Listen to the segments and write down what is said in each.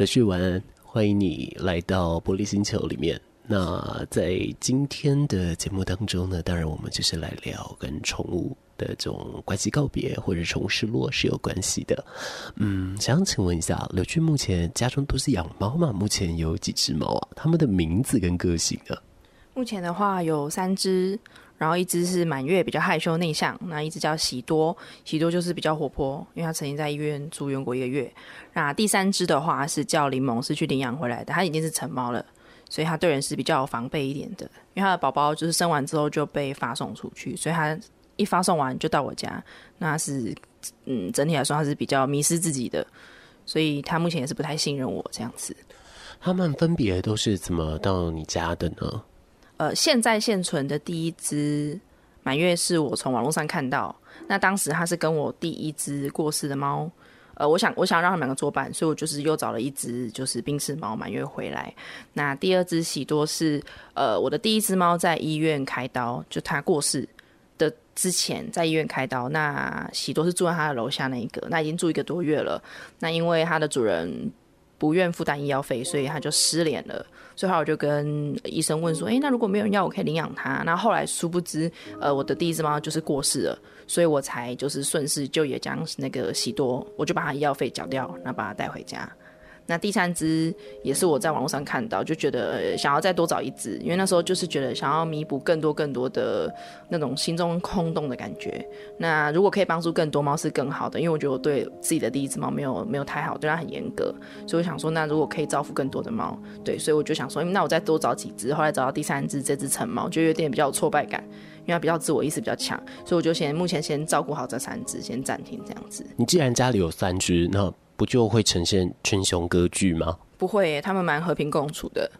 刘旭文，欢迎你来到玻璃星球里面。那在今天的节目当中呢，当然我们就是来聊跟宠物的这种关系告别或者宠物失落是有关系的。嗯，想请问一下，刘旭目前家中都是养猫吗？目前有几只猫啊？它们的名字跟个性呢？目前的话有三只。然后一只是满月，比较害羞内向；那一只叫喜多，喜多就是比较活泼，因为他曾经在医院住院过一个月。那第三只的话是叫柠檬，是去领养回来的，它已经是成猫了，所以它对人是比较防备一点的。因为它的宝宝就是生完之后就被发送出去，所以它一发送完就到我家。那是嗯，整体来说它是比较迷失自己的，所以它目前也是不太信任我这样子。他们分别都是怎么到你家的呢？呃，现在现存的第一只满月是我从网络上看到，那当时它是跟我第一只过世的猫，呃，我想我想让他们两个作伴，所以我就是又找了一只就是宾士猫满月回来。那第二只喜多是呃我的第一只猫在医院开刀，就它过世的之前在医院开刀，那喜多是住在他的楼下那一个，那已经住一个多月了，那因为它的主人。不愿负担医药费，所以他就失联了。最后我就跟医生问说：“诶，那如果没有人要，我可以领养它？”那后来殊不知，呃，我的第一只猫就是过世了，所以我才就是顺势就也将那个喜多，我就把它医药费缴掉，那把它带回家。那第三只也是我在网络上看到，就觉得想要再多找一只，因为那时候就是觉得想要弥补更多更多的那种心中空洞的感觉。那如果可以帮助更多猫是更好的，因为我觉得我对自己的第一只猫没有没有太好，对它很严格，所以我想说，那如果可以造福更多的猫，对，所以我就想说，那我再多找几只。后来找到第三只这只成猫，就有点比较有挫败感，因为它比较自我意识比较强，所以我就先目前先照顾好这三只，先暂停这样子。你既然家里有三只，那不就会呈现群雄割据吗？不会，他们蛮和平共处的。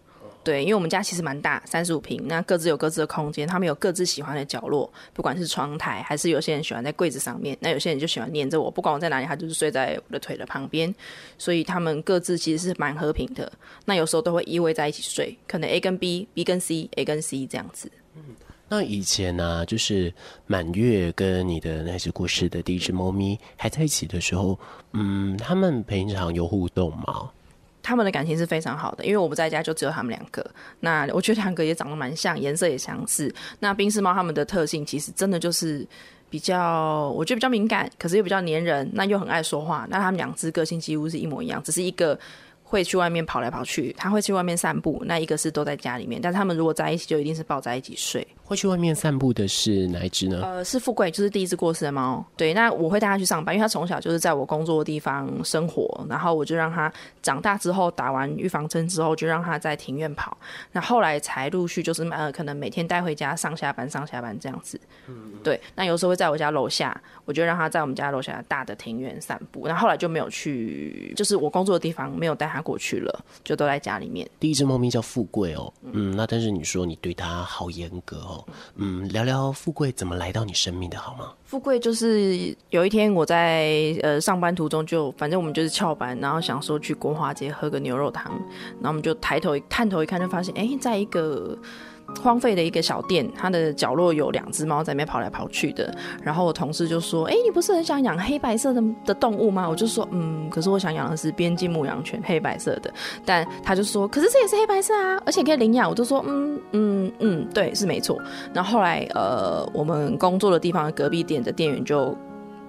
对，因为我们家其实蛮大，三十五平，那各自有各自的空间，他们有各自喜欢的角落，不管是窗台，还是有些人喜欢在柜子上面，那有些人就喜欢黏着我，不管我在哪里，他就是睡在我的腿的旁边，所以他们各自其实是蛮和平的。那有时候都会依偎在一起睡，可能 A 跟 B，B 跟 C，A 跟 C 这样子。嗯。那以前呢、就是满月跟你的那只过世的第一只猫咪还在一起的时候，嗯，他们平常有互动吗？他们的感情是非常好的，因为我不在家，就只有他们两个。那我觉得两个也长得蛮像，颜色也相似。那宾士猫他们的特性其实真的就是比较，我觉得比较敏感，可是又比较黏人，那又很爱说话。那他们两只个性几乎是一模一样，只是一个。会去外面跑来跑去，他会去外面散步。那一个是都在家里面，但是他们如果在一起，就一定是抱在一起睡。会去外面散步的是哪一只呢？呃，是富贵，就是第一只过世的猫。对，那我会带它去上班，因为它从小就是在我工作的地方生活，然后我就让它长大之后打完预防针之后，就让它在庭院跑。那后来才陆续就是呃，可能每天带回家上下班上下班这样子。嗯，对。那有时候会在我家楼下，我就让它在我们家楼下大的庭院散步。那后，后来就没有去，就是我工作的地方没有带它。过去了，就都在家里面。第一只猫咪叫富贵哦，嗯，那但是你说你对它好严格哦，嗯，聊聊富贵怎么来到你生命的好吗？富贵就是有一天我在呃上班途中就，反正我们就是翘班，然后想说去国华街喝个牛肉汤，然后我们就抬头探头一看，就发现哎、在一个。荒废的一个小店，它的角落有两只猫在那边跑来跑去的。然后我同事就说：“哎、你不是很想养黑白色的的动物吗？”我就说：“嗯，可是我想养的是边境牧羊犬，黑白色的。”但他就说：“可是这也是黑白色啊，而且可以领养。”我就说：“嗯嗯嗯，对，是没错。”然后后来，呃，我们工作的地方隔壁店的店员就。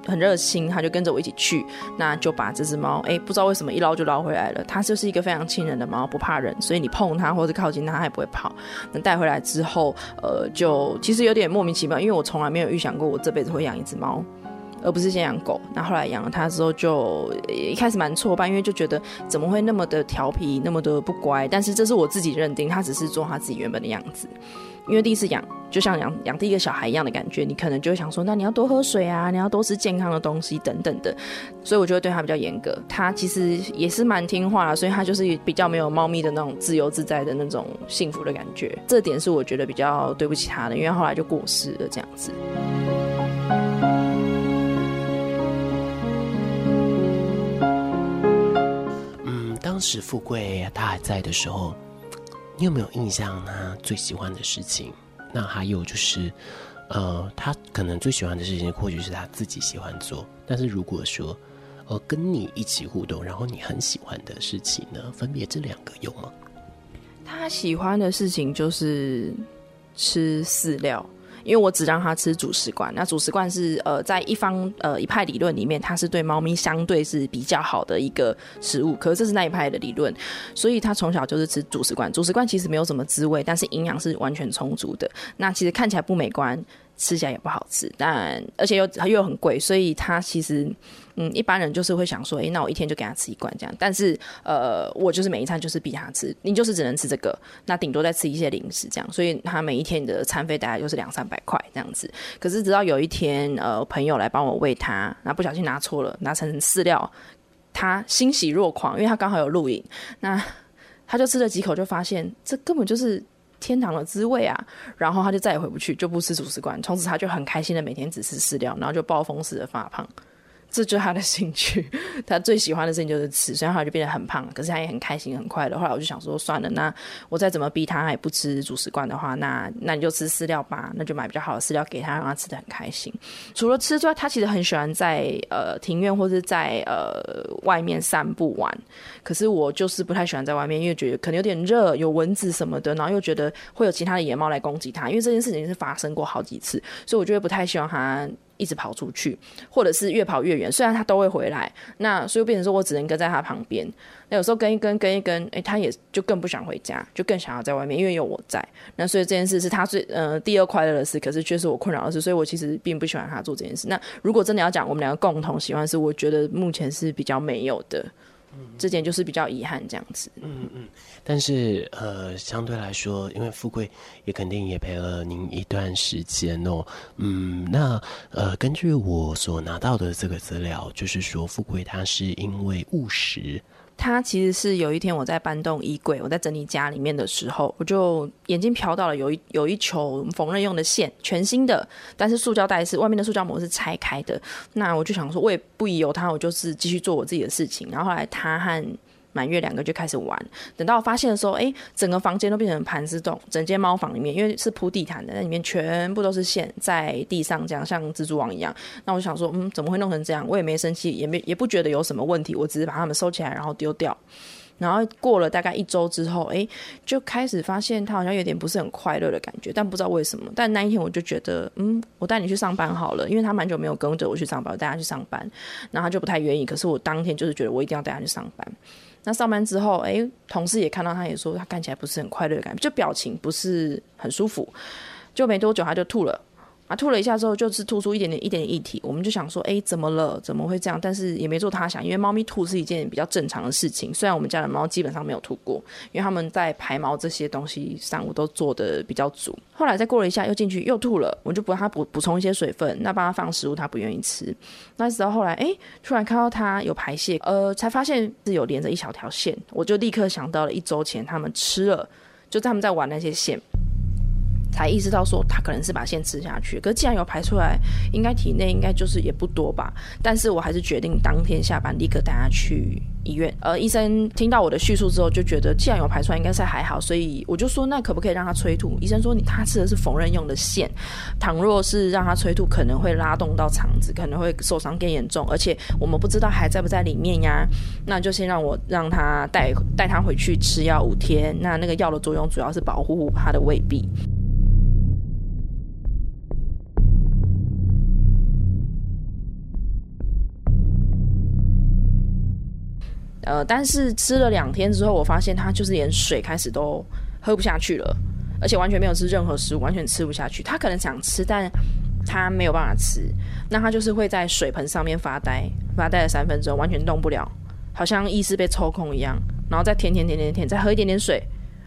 很热心，他就跟着我一起去，那就把这只猫，哎，不知道为什么一捞就捞回来了。它就是一个非常亲人的猫，不怕人，所以你碰它或者靠近它，它也不会跑。那带回来之后，呃，就其实有点莫名其妙，因为我从来没有预想过我这辈子会养一只猫，而不是先养狗。那后来养了它之后就，就一开始蛮挫败，因为就觉得怎么会那么的调皮，那么的不乖。但是这是我自己认定，它只是做它自己原本的样子。因为第一次养，就像养养第一个小孩一样的感觉，你可能就会想说，那你要多喝水啊，你要多吃健康的东西等等的，所以我就会对他比较严格。他其实也是蛮听话，所以他就是比较没有猫咪的那种自由自在的那种幸福的感觉。这点是我觉得比较对不起他的，因为后来就过世了这样子。嗯，当时富贵他还在的时候。你有没有印象他最喜欢的事情？那还有就是，呃，他可能最喜欢的事情或许是他自己喜欢做。但是如果说，呃跟你一起互动，然后你很喜欢的事情呢？分别这两个有吗？他喜欢的事情就是吃饲料。因为我只让它吃主食罐，那主食罐是呃，在一方呃一派理论里面，它是对猫咪相对是比较好的一个食物，可是这是那一派的理论，所以它从小就是吃主食罐。主食罐其实没有什么滋味，但是营养是完全充足的。那其实看起来不美观。吃起来也不好吃，但而且又又很贵，所以他其实，嗯，一般人就是会想说，诶、那我一天就给他吃一罐这样。但是，呃，我就是每一餐就是逼他吃，你就是只能吃这个，那顶多再吃一些零食这样。所以他每一天的餐费大概就是两三百块这样子。可是直到有一天，呃，朋友来帮我喂他，那不小心拿错了，拿成饲料，他欣喜若狂，因为他刚好有录影，那 他就吃了几口，就发现这根本就是。天堂的滋味啊！然后他就再也回不去，就不吃主食罐。从此他就很开心的每天只吃饲料，然后就暴风式的发胖。这就是他的兴趣，他最喜欢的事情就是吃，所以后来就变得很胖。可是他也很开心、很快乐。后来我就想说，算了，那我再怎么逼他，他也不吃主食罐的话，那那你就吃饲料吧。那就买比较好的饲料给他，让他吃得很开心。除了吃之外，他其实很喜欢在呃庭院或者在呃外面散步玩。可是我就是不太喜欢在外面，因为觉得可能有点热，有蚊子什么的，然后又觉得会有其他的野猫来攻击他。因为这件事情是发生过好几次，所以我觉得不太希望他。一直跑出去，或者是越跑越远。虽然他都会回来，那所以变成说我只能跟在他旁边。那有时候跟一跟跟一跟，哎，他也就更不想回家，就更想要在外面，因为有我在。那所以这件事是他最呃第二快乐的事，可是却是我困扰的事。所以我其实并不喜欢他做这件事。那如果真的要讲我们两个共同喜欢是，我觉得目前是比较没有的。这点就是比较遗憾，这样子。嗯嗯，但是呃，相对来说，因为富贵也肯定也陪了您一段时间哦。嗯，那呃，根据我所拿到的这个资料，就是说富贵他是因为误食。它其实是有一天我在搬动衣柜，我在整理家里面的时候，我就眼睛瞟到了有一有一球缝纫用的线，全新的，但是塑胶袋是外面的塑胶膜是拆开的。那我就想说，我也不疑有他，我就是继续做我自己的事情。然后后来他和满月两个就开始玩，等到我发现的时候，哎，整个房间都变成盘丝洞，整间猫房里面因为是铺地毯的，那里面全部都是线在地上，这样像蜘蛛网一样。那我想说，嗯，怎么会弄成这样？我也没生气，也没也不觉得有什么问题，我只是把它们收起来，然后丢掉。然后过了大概一周之后，哎，就开始发现它好像有点不是很快乐的感觉，但不知道为什么。但那一天我就觉得，嗯，我带你去上班好了，因为他蛮久没有跟着我去上班，我带他去上班，然后他就不太愿意。可是我当天就是觉得我一定要带他去上班。那上班之后，哎、同事也看到他，也说他看起来不是很快乐的感觉，就表情不是很舒服。就没多久他就吐了。啊，吐了一下之后，就是吐出一点点、一点点液体，我们就想说，哎，怎么了？怎么会这样？但是也没做他想，因为猫咪吐是一件比较正常的事情。虽然我们家的猫基本上没有吐过，因为他们在排毛这些东西上，我都做的比较足。后来再过了一下，又进去又吐了，我就帮他补补充一些水分，那帮他放食物，他不愿意吃。那直到后来，哎，突然看到他有排泄，呃，才发现是有连着一小条线，我就立刻想到了一周前他们吃了，就他们在玩那些线。才意识到说他可能是把线吃下去，可是既然有排出来，应该体内应该就是也不多吧。但是我还是决定当天下班立刻带他去医院。而医生听到我的叙述之后，就觉得既然有排出来，应该是还好，所以我就说那可不可以让他催吐？医生说你他吃的是缝纫用的线，倘若是让他催吐，可能会拉动到肠子，可能会受伤更严重，而且我们不知道还在不在里面呀。那就先让我让他带带他回去吃药五天。那那个药的作用主要是保护他的胃壁。呃，但是吃了两天之后，我发现他就是连水开始都喝不下去了，而且完全没有吃任何食物，完全吃不下去。他可能想吃，但他没有办法吃。那他就是会在水盆上面发呆，发呆了三分钟，完全动不了，好像意识被抽空一样。然后再舔舔舔舔舔，再喝一点点水，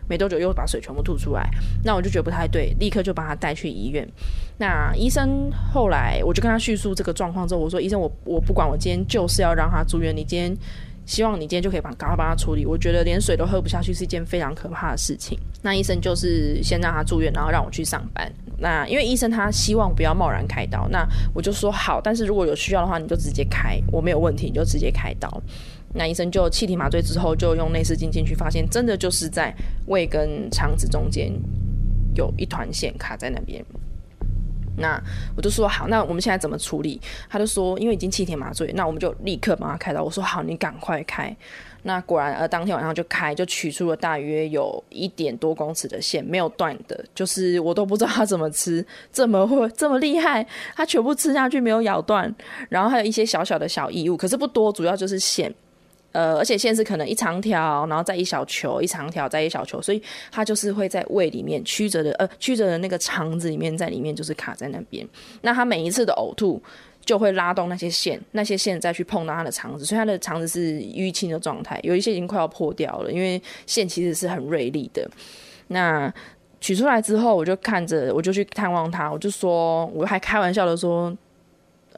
没多久又把水全部吐出来。那我就觉得不太对，立刻就把他带去医院。那医生后来我就跟他叙述这个状况之后，我说：“医生，我我不管，我今天就是要让他住院。你今天。”希望你今天就可以帮赶快帮他处理。我觉得连水都喝不下去是一件非常可怕的事情。那医生就是先让他住院，然后让我去上班。那因为医生他希望不要贸然开刀，那我就说好。但是如果有需要的话，你就直接开，我没有问题，你就直接开刀。那医生就气体麻醉之后，就用内视镜进去，发现真的就是在胃跟肠子中间有一团线卡在那边。那我就说好，那我们现在怎么处理？他就说，因为已经七天麻醉，那我们就立刻帮他开刀。我说好，你赶快开。那果然，呃，当天晚上就开，就取出了大约有一点多公尺的线，没有断的，就是我都不知道他怎么吃，这么会这么厉害，他全部吃下去没有咬断，然后还有一些小小的小异物，可是不多，主要就是线。呃，而且线是可能一长条，然后再一小球，一长条再一小球，所以它就是会在胃里面曲折的，呃，曲折的那个肠子里面，在里面就是卡在那边。那它每一次的呕吐就会拉动那些线，那些线再去碰到它的肠子，所以它的肠子是淤青的状态，有一些已经快要破掉了，因为线其实是很锐利的。那取出来之后，我就看着，我就去探望他，我就说，我还开玩笑的说，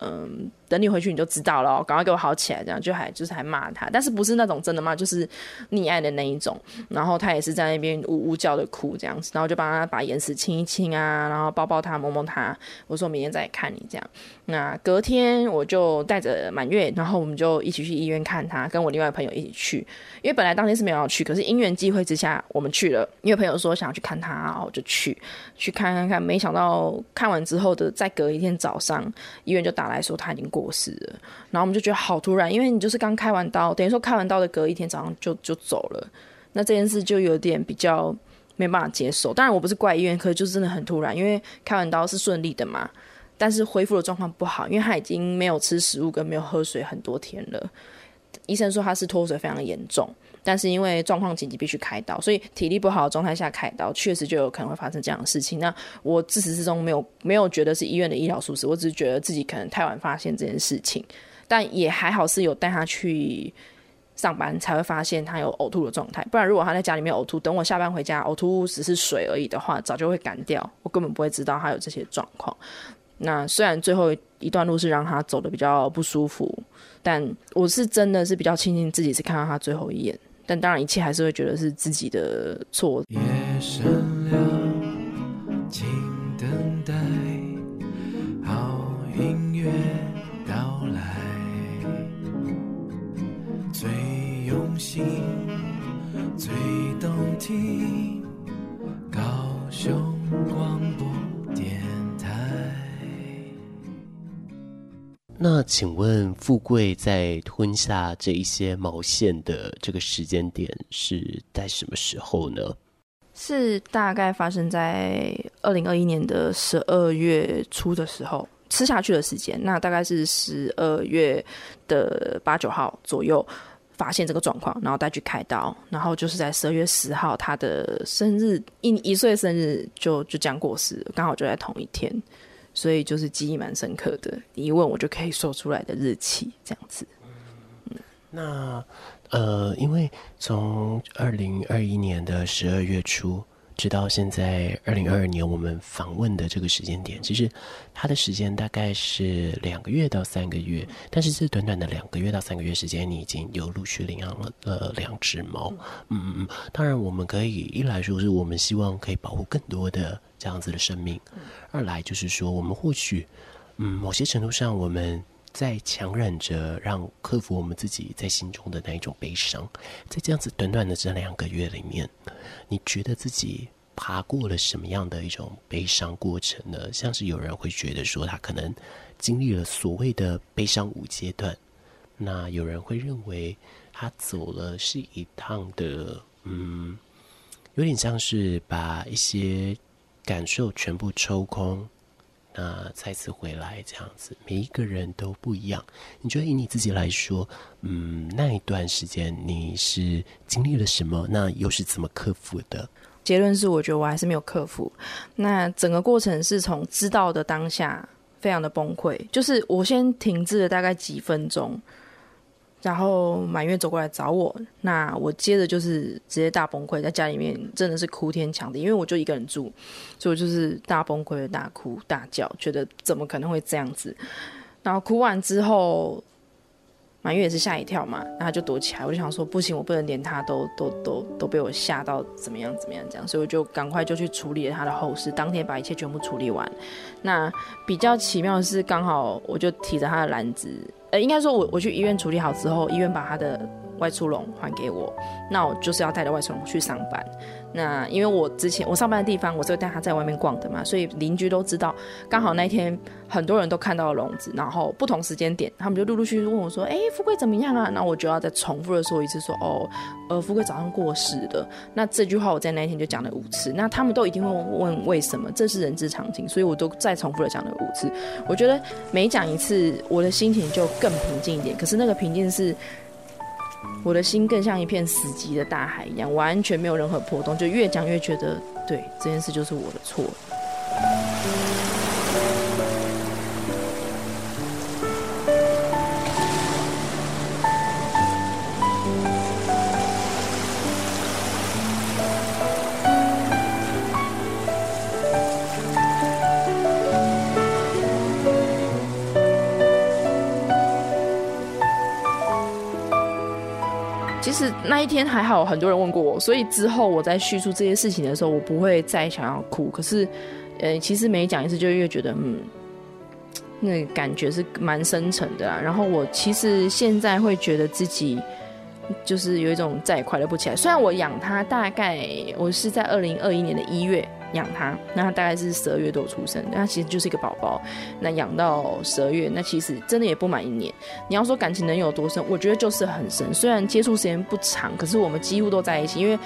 嗯。等你回去你就知道了，赶快给我好起来，这样就还就是还骂他，但是不是那种真的骂，就是溺爱的那一种。然后他也是在那边呜呜叫的哭这样子，然后就帮他把眼屎清一清啊，然后抱抱他摸摸他。我说明天再来看你这样。那隔天我就带着满月，然后我们就一起去医院看他，跟我另外朋友一起去，因为本来当天是没有要去，可是因缘际会之下我们去了，因为朋友说想要去看他，然后就去去看看看，没想到看完之后的再隔一天早上，医院就打来说他已经过世了，然后我们就觉得好突然，因为你就是刚开完刀，等于说开完刀的隔一天早上就就走了，那这件事就有点比较没办法接受。当然我不是怪医院，可是就真的很突然，因为开完刀是顺利的嘛，但是恢复的状况不好，因为他已经没有吃食物跟没有喝水很多天了，医生说他是脱水非常严重。但是因为状况紧急，必须开刀，所以体力不好的状态下开刀，确实就有可能会发生这样的事情。那我自始至终没有没有觉得是医院的医疗疏失，我只是觉得自己可能太晚发现这件事情。但也还好是有带他去上班，才会发现他有呕吐的状态。不然如果他在家里面呕吐，等我下班回家呕吐只是水而已的话，早就会赶掉，我根本不会知道他有这些状况。那虽然最后一段路是让他走的比较不舒服，但我是真的是比较庆幸自己是看到他最后一眼。但当然，一切还是会觉得是自己的错。夜深了，请等待好音乐到来，最用心，最动听，高雄广播那请问富贵在吞下这一些毛线的这个时间点是在什么时候呢？是大概发生在二零二一年的十二月初的时候吃下去的时间。那大概是十二月的八九号左右发现这个状况，然后带去开刀，然后就是在十二月十号他的生日一一岁生日就就这样过世，刚好就在同一天。所以就是记忆蛮深刻的，你一问我就可以说出来的日期，这样子。那呃，因为从二零二一年的十二月初，直到现在二零二二年我们访问的这个时间点，其实它的时间大概是两个月到三个月，但是这短短的两个月到三个月时间，你已经有陆续领养了呃两只猫。嗯嗯嗯，当然我们可以一来说是我们希望可以保护更多的。这样子的生命，二来就是说，我们或许，嗯，某些程度上，我们在强忍着，让克服我们自己在心中的那一种悲伤。在这样子短短的这两个月里面，你觉得自己爬过了什么样的一种悲伤过程呢？像是有人会觉得说，他可能经历了所谓的悲伤五阶段，那有人会认为他走了是一趟的，嗯，有点像是把一些。感受全部抽空，那再次回来这样子，每一个人都不一样。你觉得以你自己来说，嗯，那一段时间你是经历了什么？那又是怎么克服的？结论是，我觉得我还是没有克服。那整个过程是从知道的当下，非常的崩溃，就是我先停滞了大概几分钟。然后满月走过来找我，那我接着就是直接大崩溃，在家里面真的是哭天抢地，因为我就一个人住，所以我就是大崩溃、大哭大叫，觉得怎么可能会这样子？然后哭完之后，满月也是吓一跳嘛，然后就躲起来，我就想说不行，我不能连他都都都都被我吓到怎么样怎么样这样，所以我就赶快就去处理了他的后事，当天把一切全部处理完。那比较奇妙的是，刚好我就提着他的篮子。呃，应该说我，我去医院处理好之后，医院把他的外出笼还给我，那我就是要带着外出笼去上班。那因为我之前我上班的地方，我是会带他在外面逛的嘛，所以邻居都知道。刚好那一天很多人都看到了笼子，然后不同时间点，他们就陆陆续续问我说：“哎、富贵怎么样啊？”那我就要再重复的说一次说：“哦，呃，富贵早上过世了。”那这句话我在那一天就讲了五次。那他们都一定会问为什么，这是人之常情，所以我都再重复的讲了五次。我觉得每讲一次，我的心情就更平静一点。可是那个平静是。我的心更像一片死寂的大海一样，完全没有任何波动，就越讲越觉得，对，这件事就是我的错。是那一天还好，很多人问过我，所以之后我在叙述这些事情的时候，我不会再想要哭。可是，呃，其实每讲一次，就越觉得，嗯，那个感觉是蛮深沉的啦。然后我其实现在会觉得自己就是有一种再也快乐不起来。虽然我养它，大概我是在二零二一年的一月。养它，那它大概是十二月多出生，那其实就是一个宝宝。那养到十二月，那其实真的也不满一年。你要说感情能有多深，我觉得就是很深。虽然接触时间不长，可是我们几乎都在一起，因为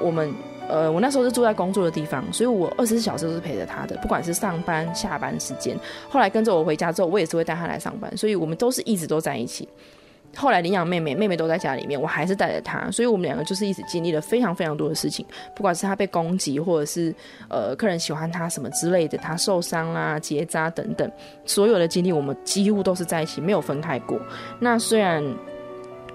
我们呃，我那时候是住在工作的地方，所以我二十四小时都是陪着他的，不管是上班下班时间。后来跟着我回家之后，我也是会带他来上班，所以我们都是一直都在一起。后来领养妹妹，妹妹都在家里面，我还是带着她，所以我们两个就是一直经历了非常非常多的事情，不管是她被攻击，或者是呃客人喜欢她什么之类的，她受伤啦、结扎等等，所有的经历我们几乎都是在一起，没有分开过。那虽然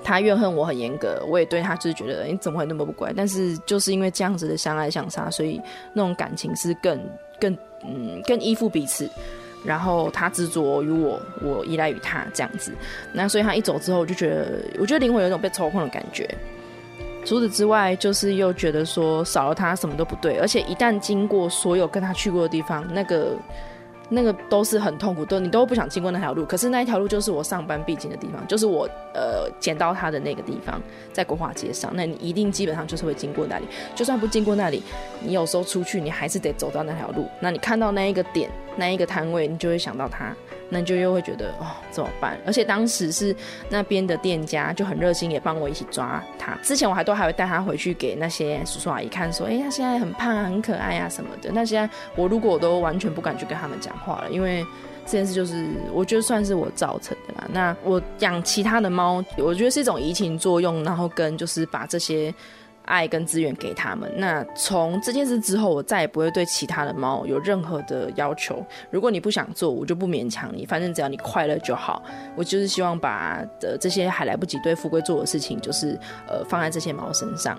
她怨恨我很严格，我也对她就是觉得你怎么会那么不乖，但是就是因为这样子的相爱相杀，所以那种感情是更更嗯更依附彼此。然后他执着于我，我依赖于他这样子，那所以他一走之后，我就觉得，我觉得灵魂有一种被抽空的感觉。除此之外，就是又觉得说少了他什么都不对，而且一旦经过所有跟他去过的地方，那个。那个都是很痛苦，都你都不想经过那条路。可是那一条路就是我上班必经的地方，就是我呃捡到他的那个地方，在国华街上。那你一定基本上就是会经过那里，就算不经过那里，你有时候出去你还是得走到那条路。那你看到那一个点，那一个摊位，你就会想到他。那你就又会觉得哦，怎么办？而且当时是那边的店家就很热心，也帮我一起抓他。之前我还都还会带他回去给那些叔叔阿姨看，说，哎、欸，他现在很胖啊，很可爱啊什么的。那现在我如果我都完全不敢去跟他们讲话了，因为这件事就是我觉得算是我造成的啦。那我养其他的猫，我觉得是一种移情作用，然后跟就是把这些。爱跟资源给他们。那从这件事之后，我再也不会对其他的猫有任何的要求。如果你不想做，我就不勉强你。反正只要你快乐就好。我就是希望把的这些还来不及对富贵做的事情，就是呃放在这些猫身上。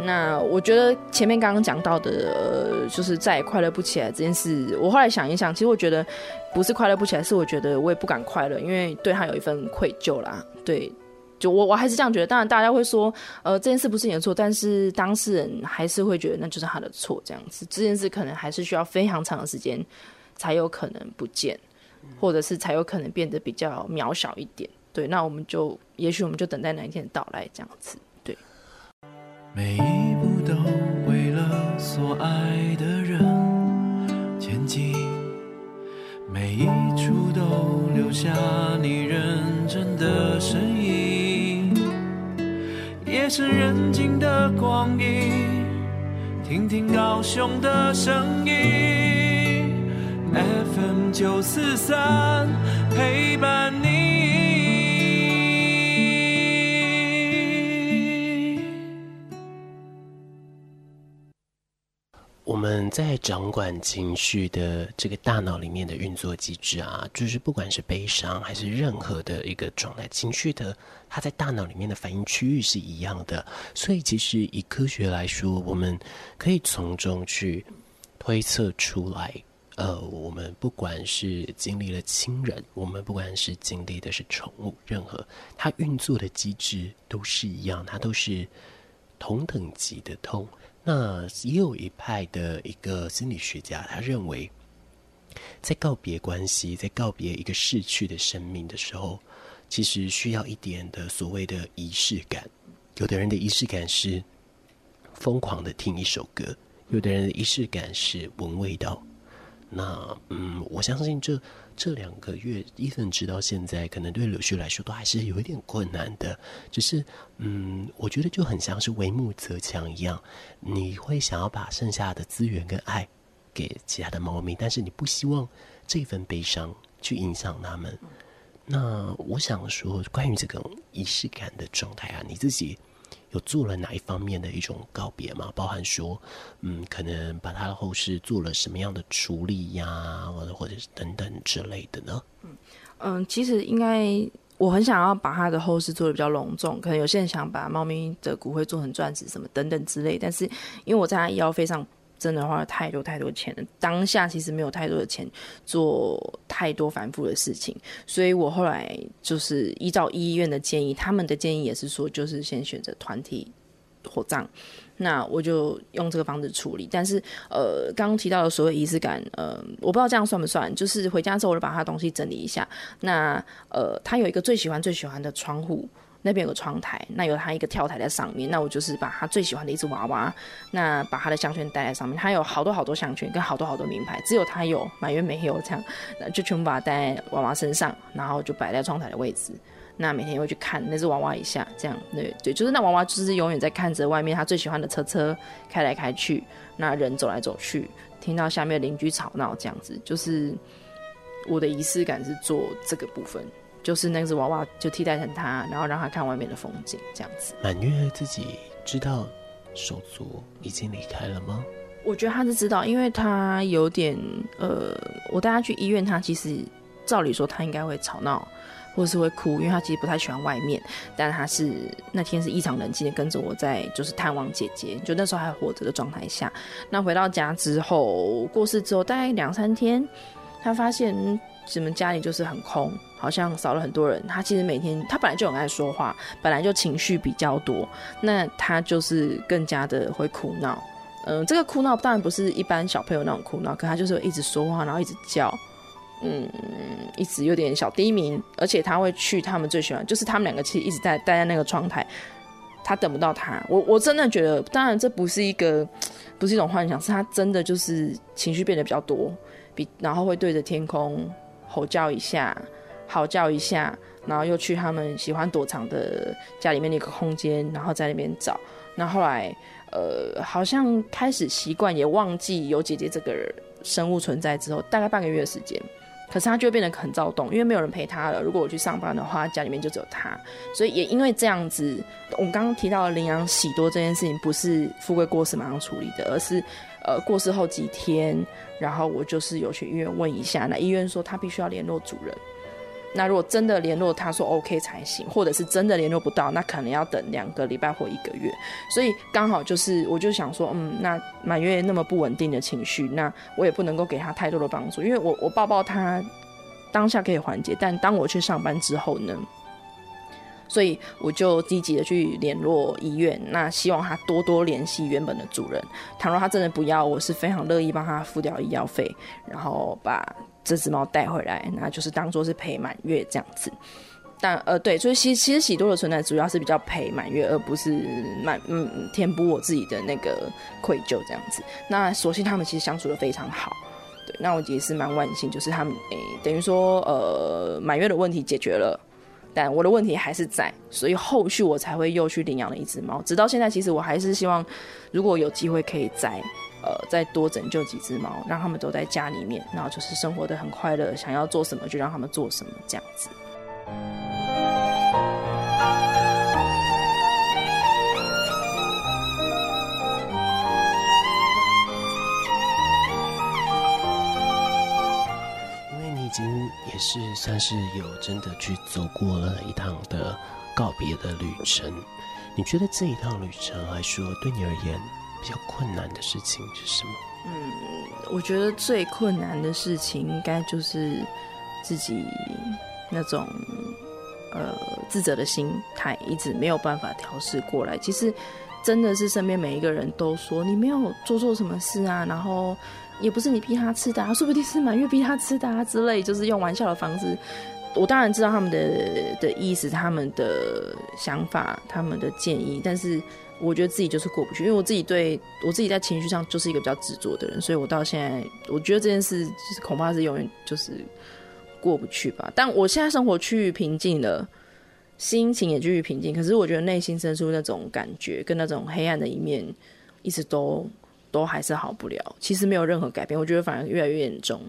那我觉得前面刚刚讲到的，呃，就是再也快乐不起来这件事，我后来想一想，其实我觉得不是快乐不起来，是我觉得我也不敢快乐，因为对他有一份愧疚啦。对。就我我还是这样觉得，当然大家会说，呃，这件事不是你的错，但是当事人还是会觉得那就是他的错，这样子，这件事可能还是需要非常长的时间才有可能不见，或者是才有可能变得比较渺小一点。对，那我们就也许我们就等待哪一天的到来，这样子。对，每一步都为了所爱的人前进，每一处都留下你认真的身影。夜深人静的光阴，听听高雄的声音，FM 九四三陪伴我们在掌管情绪的这个大脑里面的运作机制啊，就是不管是悲伤还是任何的一个状态，情绪的它在大脑里面的反应区域是一样的。所以，其实以科学来说，我们可以从中去推测出来，呃，我们不管是经历了亲人，我们不管是经历的是宠物，任何它运作的机制都是一样，它都是同等级的痛。那也有一派的一个心理学家，他认为，在告别关系，在告别一个逝去的生命的时候，其实需要一点的所谓的仪式感。有的人的仪式感是疯狂的听一首歌，有的人的仪式感是闻味道。那嗯，我相信这这两个月，Ethan 直到现在，可能对柳絮来说都还是有一点困难的。只是嗯，我觉得就很像是为木则强一样，你会想要把剩下的资源跟爱给其他的猫咪，但是你不希望这份悲伤去影响他们。那我想说，关于这个仪式感的状态啊，你自己。有做了哪一方面的一种告别吗？包含说，嗯，可能把他的后事做了什么样的处理呀，或者或者是等等之类的呢？嗯嗯，其实应该我很想要把他的后事做的比较隆重，可能有些人想把猫咪的骨灰做成钻石什么等等之类，但是因为我在他医药费上。真的花了太多太多钱了，当下其实没有太多的钱做太多繁复的事情，所以我后来就是依照医院的建议，他们的建议也是说，就是先选择团体火葬，那我就用这个方式处理。但是呃，刚刚提到的所有仪式感，呃，我不知道这样算不算，就是回家之后我就把他东西整理一下。那呃，他有一个最喜欢最喜欢的窗户。那边有个窗台，那有他一个跳台在上面，那我就是把他最喜欢的一只娃娃，那把他的项圈戴在上面，他有好多好多项圈跟好多好多名牌，只有他有，满月没有这样，那就全部把它戴在娃娃身上，然后就摆在窗台的位置，那每天会去看那只娃娃一下，这样，对对，就是那娃娃就是永远在看着外面他最喜欢的车车开来开去，那人走来走去，听到下面邻居吵闹这样子，就是我的仪式感是做这个部分。就是那只娃娃就替代成他，然后让他看外面的风景，这样子。满月自己知道手足已经离开了吗？我觉得他是知道，因为他有点呃，我带他去医院，他其实照理说他应该会吵闹，或是会哭，因为他其实不太喜欢外面。但他是那天是异常冷静的跟着我在就是探望姐姐，就那时候还活着的状态下。那回到家之后过世之后大概两三天，他发现。你们家里就是很空，好像少了很多人。他其实每天，他本来就很爱说话，本来就情绪比较多。那他就是更加的会哭闹。嗯，这个哭闹当然不是一般小朋友那种哭闹，可他就是一直说话，然后一直叫，嗯，一直有点小低鸣。而且他会去他们最喜欢，就是他们两个其实一直在待在那个窗台，他等不到他。我我真的觉得，当然这不是一个，不是一种幻想，是他真的就是情绪变得比较多，比然后会对着天空。吼叫一下，嚎叫一下，然后又去他们喜欢躲藏的家里面那个空间，然后在那边找。那后来，呃，好像开始习惯，也忘记有姐姐这个生物存在之后，大概半个月的时间，可是他就会变得很躁动，因为没有人陪他了。如果我去上班的话，家里面就只有他，所以也因为这样子，我刚刚提到的领养喜多这件事情，不是富贵过世马上处理的，而是。呃，过世后几天，然后我就是有去医院问一下，那医院说他必须要联络主人。那如果真的联络，他说 OK 才行，或者是真的联络不到，那可能要等两个礼拜或一个月。所以刚好就是，我就想说，嗯，那满月那么不稳定的情绪，那我也不能够给他太多的帮助，因为我我抱抱他当下可以缓解，但当我去上班之后呢？所以我就积极的去联络医院，那希望他多多联系原本的主人。倘若他真的不要，我是非常乐意帮他付掉医药费，然后把这只猫带回来，那就是当做是陪满月这样子。但呃，对，所以其实其实喜多的存在主要是比较陪满月，而不是满嗯填补我自己的那个愧疚这样子。那所幸他们其实相处得非常好，对，那我也是蛮万幸，就是他们诶、等于说呃满月的问题解决了。但我的问题还是在，所以后续我才会又去领养了一只猫。直到现在，其实我还是希望，如果有机会可以再，呃，再多拯救几只猫，让他们都在家里面，然后就是生活的很快乐，想要做什么就让他们做什么，这样子。因为你已经也是算是有真的去走过了一趟的告别的旅程。你觉得这一趟旅程来说，对你而言比较困难的事情是什么？嗯，我觉得最困难的事情应该就是自己那种呃自责的心态，一直没有办法调试过来。其实真的是身边每一个人都说你没有做错什么事啊，然后。也不是你逼他吃的啊，说不定是满月逼他吃的啊之类，就是用玩笑的方式我当然知道他们的的意思、他们的想法、他们的建议，但是我觉得自己就是过不去，因为我自己对我自己在情绪上就是一个比较执着的人，所以我到现在我觉得这件事是恐怕是永远就是过不去吧。但我现在生活趋于平静了，心情也趋于平静，可是我觉得内心深处那种感觉跟那种黑暗的一面，一直都都还是好不了。其实没有任何改变，我觉得反而越来越严重。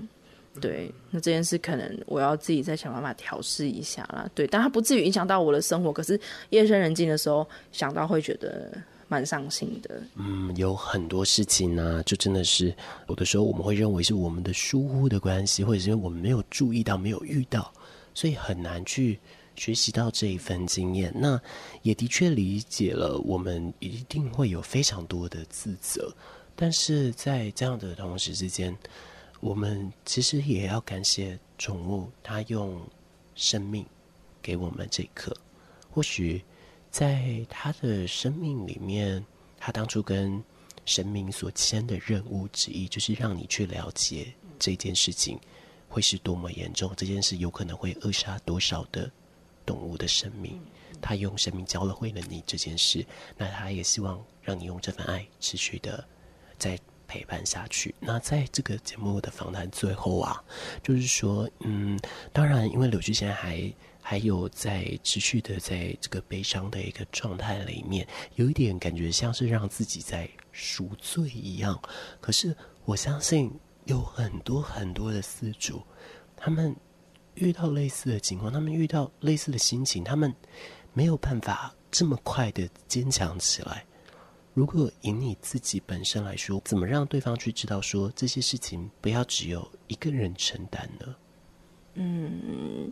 对，那这件事可能我要自己再想办法调试一下啦。对，但它不至于影响到我的生活。可是夜深人静的时候想到，会觉得蛮伤心的。嗯，有很多事情呢、啊，就真的是有的时候我们会认为是我们的疏忽的关系，或者是因为我们没有注意到、没有遇到，所以很难去学习到这一份经验。那也的确理解了，我们一定会有非常多的自责，但是在这样的同时之间。我们其实也要感谢宠物，它用生命给我们这一刻。或许在它的生命里面，它当初跟神明所签的任务之一，就是让你去了解这件事情会是多么严重，这件事有可能会扼杀多少的动物的生命。它用生命教了会了你这件事，那它也希望让你用这份爱持续的在。陪伴下去。那在这个节目的访谈最后啊，就是说，嗯，当然，因为柳絮现在还还有在持续的在这个悲伤的一个状态里面，有一点感觉像是让自己在赎罪一样。可是我相信有很多很多的饲主，他们遇到类似的情况，他们遇到类似的心情，他们没有办法这么快的坚强起来。如果以你自己本身来说，怎么让对方去知道说这些事情不要只有一个人承担呢？嗯，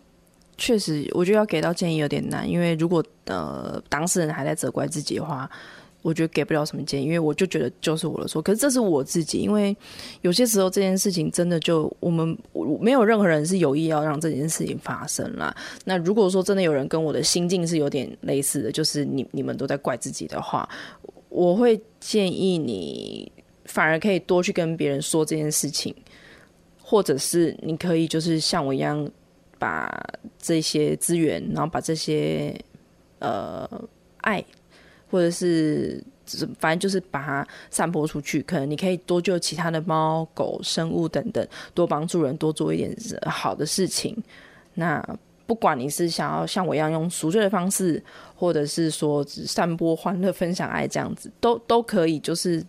确实，我觉得要给到建议有点难，因为如果呃当事人还在责怪自己的话，我觉得给不了什么建议，因为我就觉得就是我的错。可是这是我自己，因为有些时候这件事情真的就我们没有任何人是有意要让这件事情发生啦。那如果说真的有人跟我的心境是有点类似的，就是你你们都在怪自己的话。我会建议你，反而可以多去跟别人说这件事情，或者是你可以就是像我一样，把这些资源，然后把这些呃爱，或者是反正就是把它散播出去。可能你可以多救其他的猫狗生物等等，多帮助人，多做一点好的事情。那。不管你是想要像我一样用赎罪的方式，或者是说只散播欢乐、分享爱这样子，都都可以。就是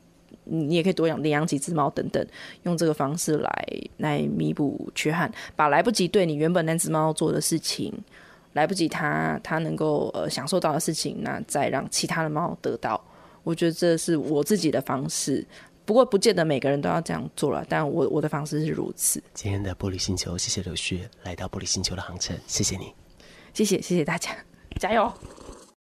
你也可以多养领养几只猫等等，用这个方式来来弥补缺憾，把来不及对你原本那只猫做的事情，来不及它它能够呃享受到的事情，那再让其他的猫得到。我觉得这是我自己的方式。不过，不见得每个人都要这样做了，但我我的方式是如此。今天的玻璃星球，谢谢柳絮来到玻璃星球的航程，谢谢你，谢谢谢谢大家，加油。